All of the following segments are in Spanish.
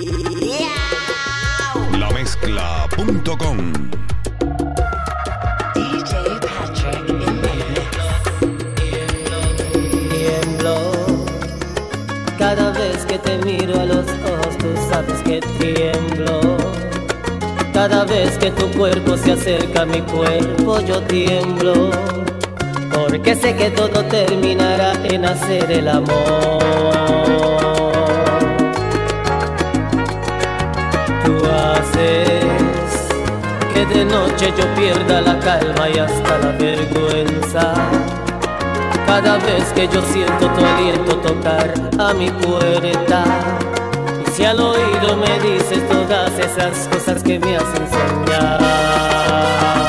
La mezcla punto mezcla.com Cada vez que te miro a los ojos, tú sabes que tiemblo. Cada vez que tu cuerpo se acerca a mi cuerpo, yo tiemblo. Porque sé que todo terminará en hacer el amor. de noche yo pierda la calma y hasta la vergüenza. Cada vez que yo siento tu aliento tocar a mi puerta. Y si al oído me dices todas esas cosas que me hacen soñar.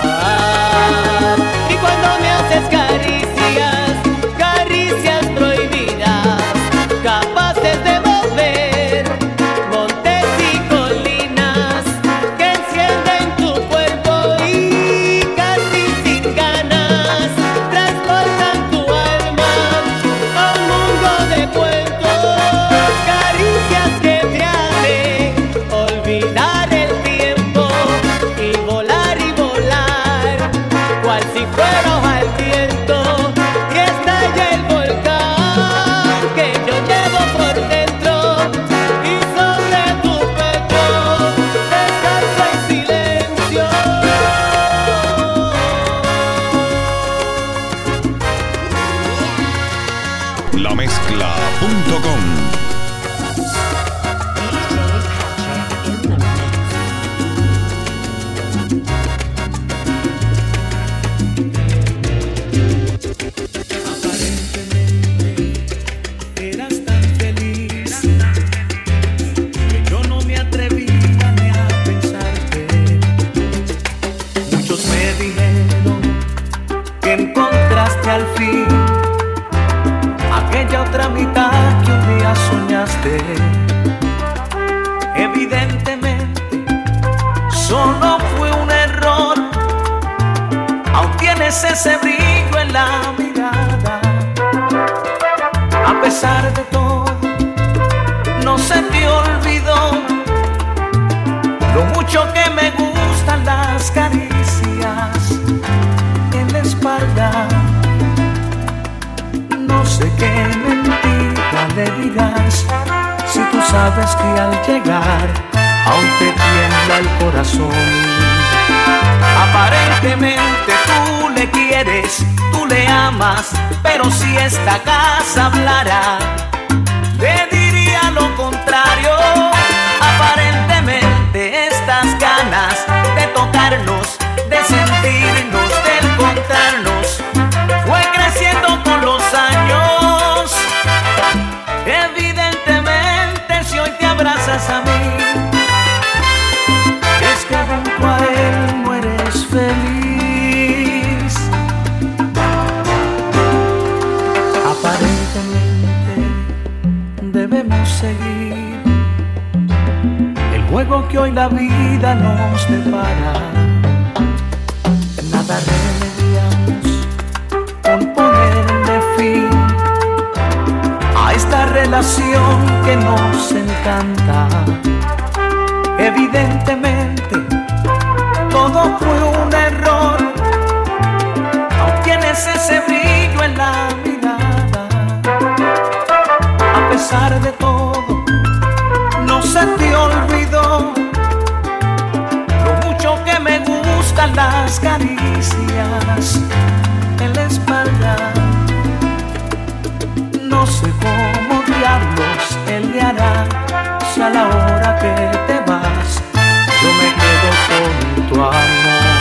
pero si esta casa hablara caricias en la espalda. No sé cómo diablos él le hará si a la hora que te vas yo me quedo con tu amor.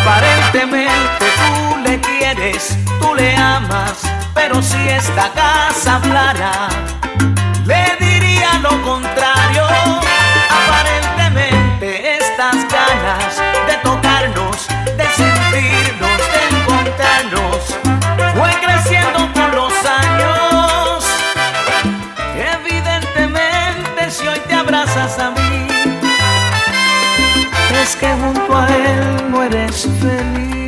Aparentemente tú le quieres, tú le amas, pero si esta casa hablara, le diría lo contrario. es que junto a él no eres feliz.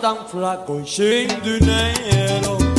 Tan flaco y sin dinero.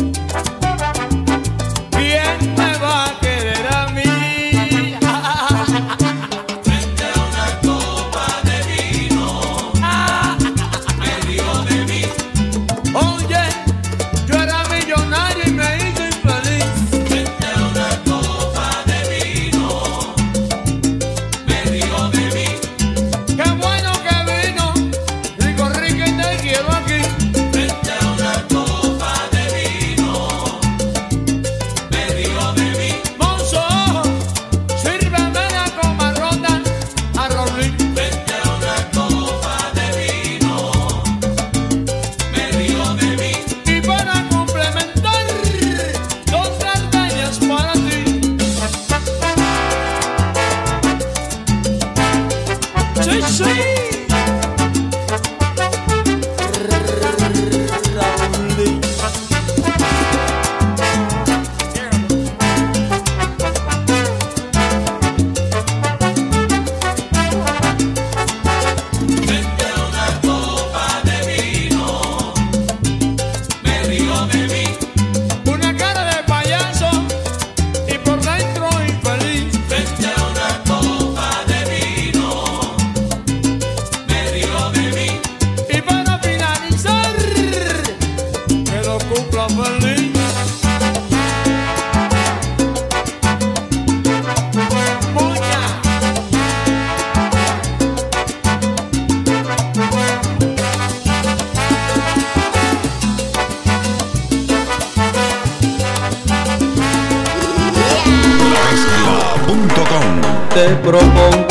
Te propongo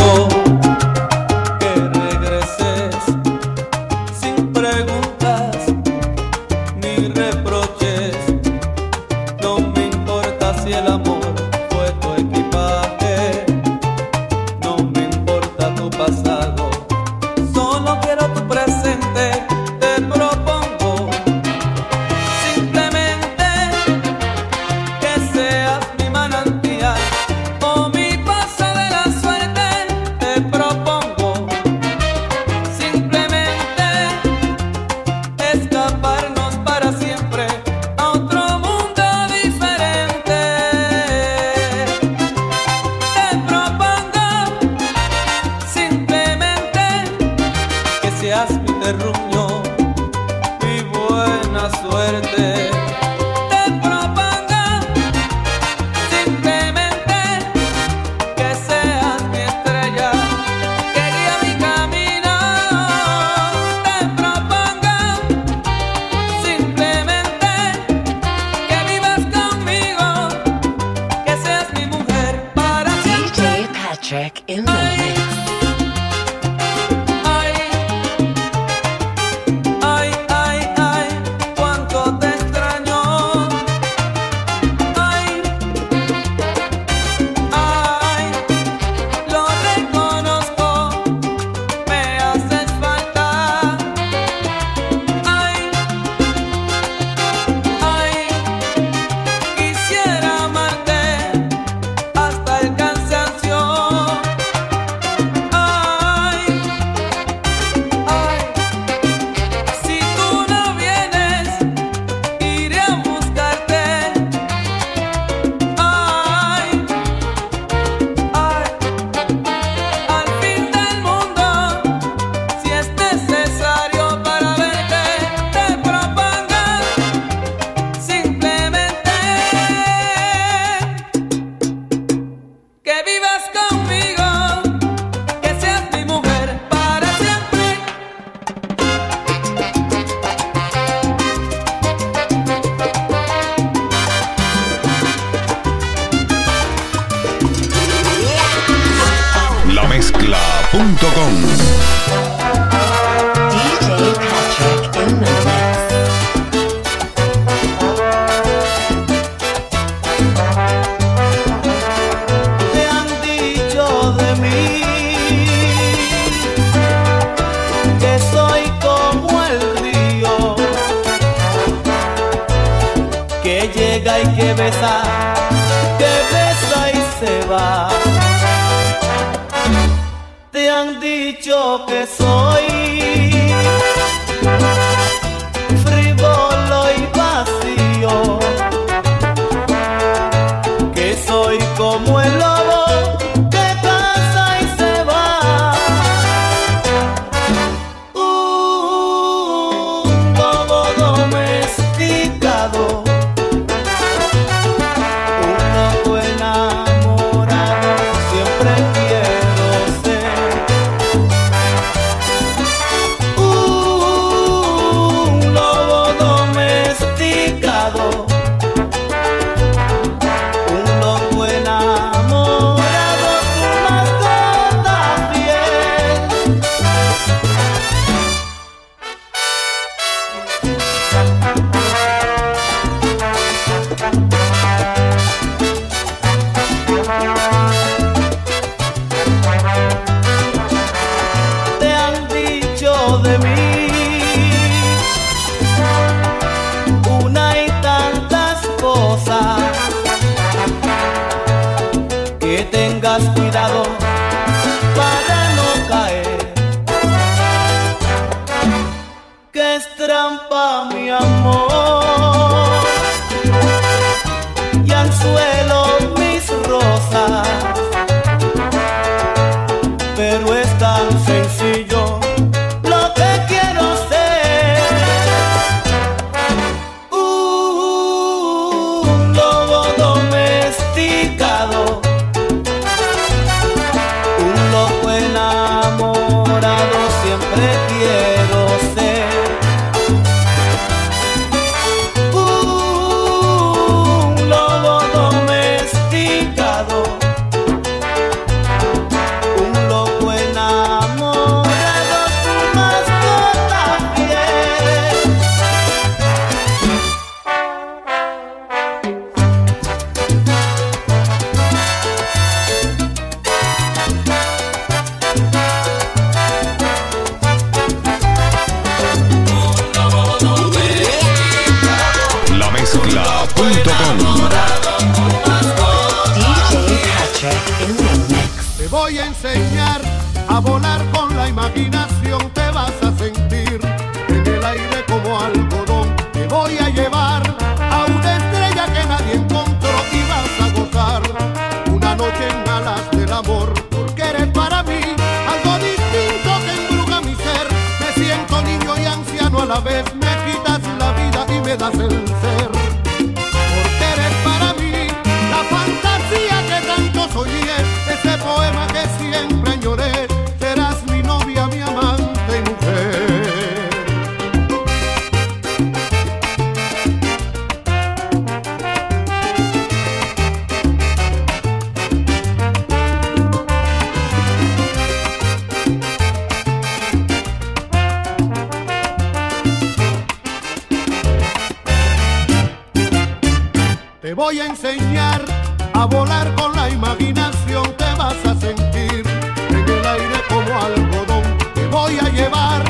voy a enseñar a volar con la imaginación, te vas a sentir. En el aire como algodón, te voy a llevar.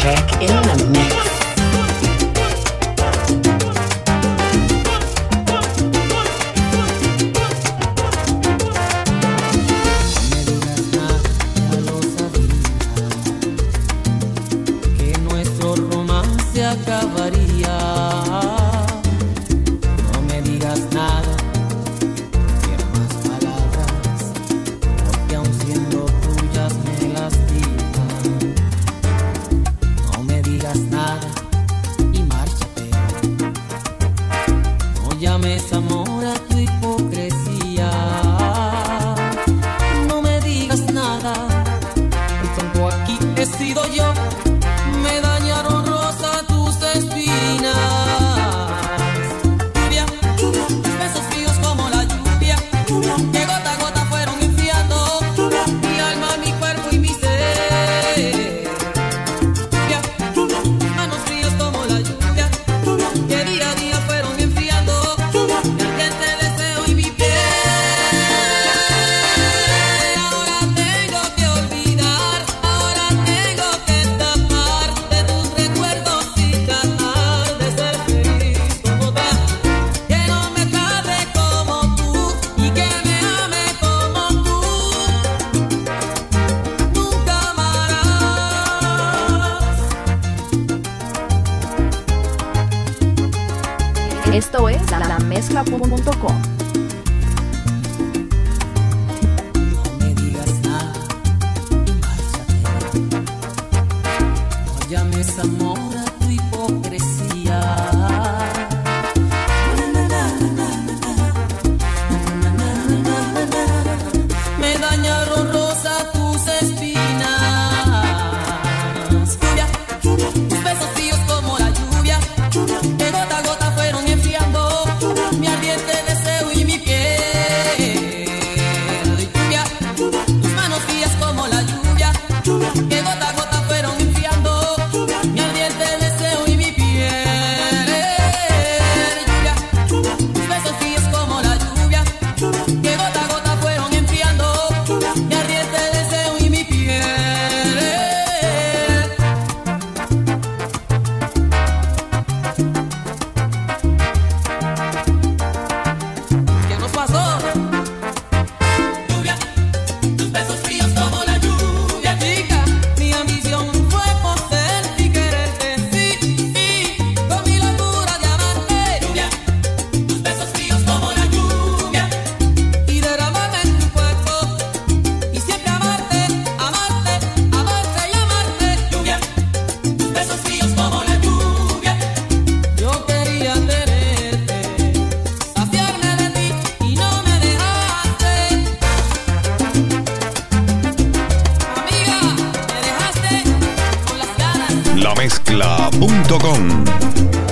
Patrick in the mix. mezcla.com.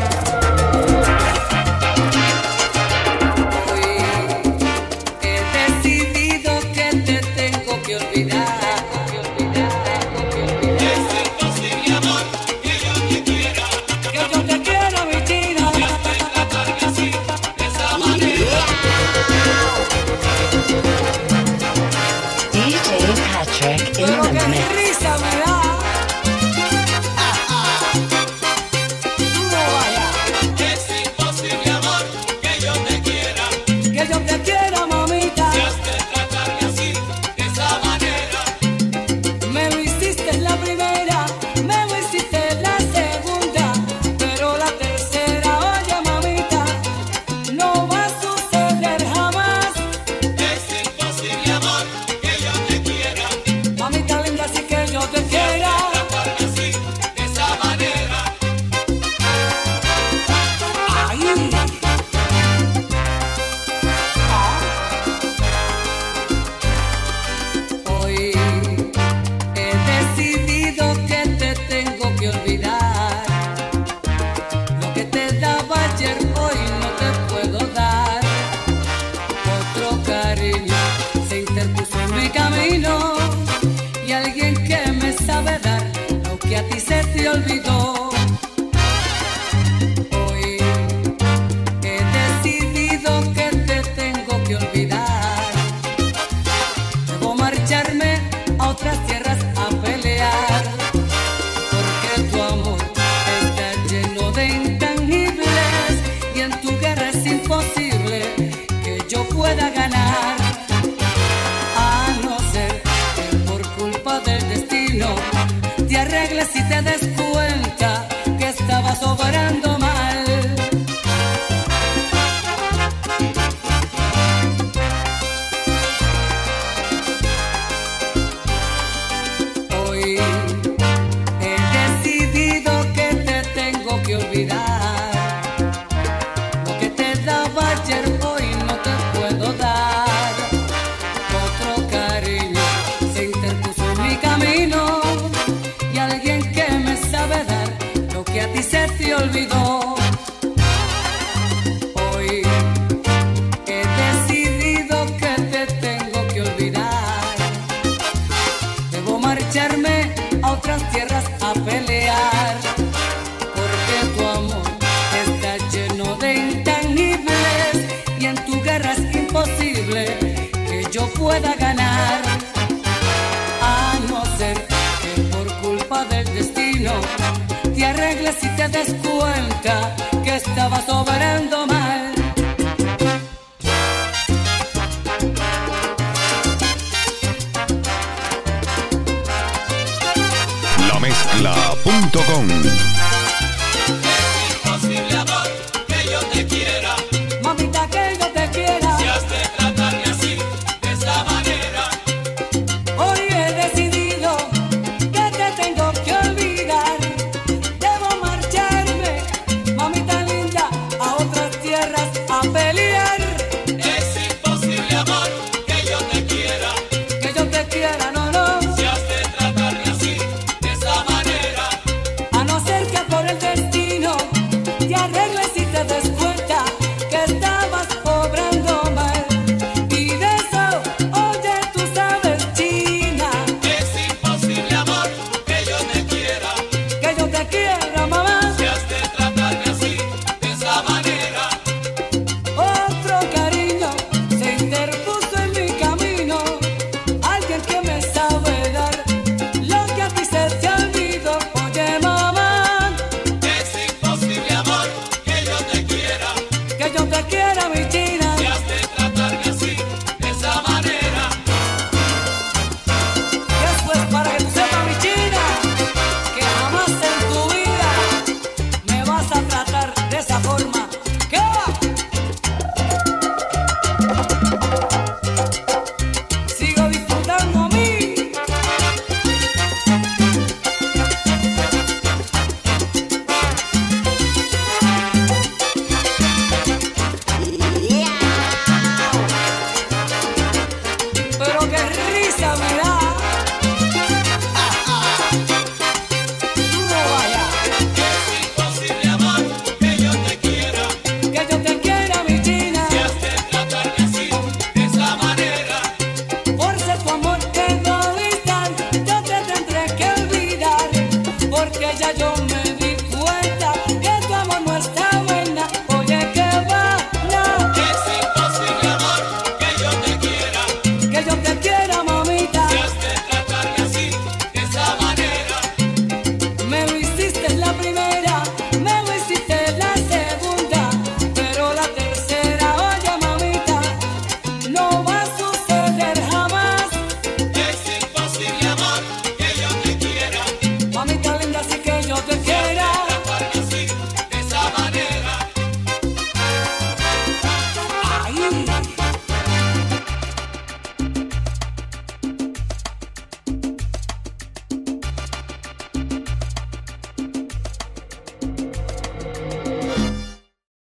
si te des cuenta que estaba sobrando. te arreglas y te das cuenta que estabas obrando mal. La mezcla.com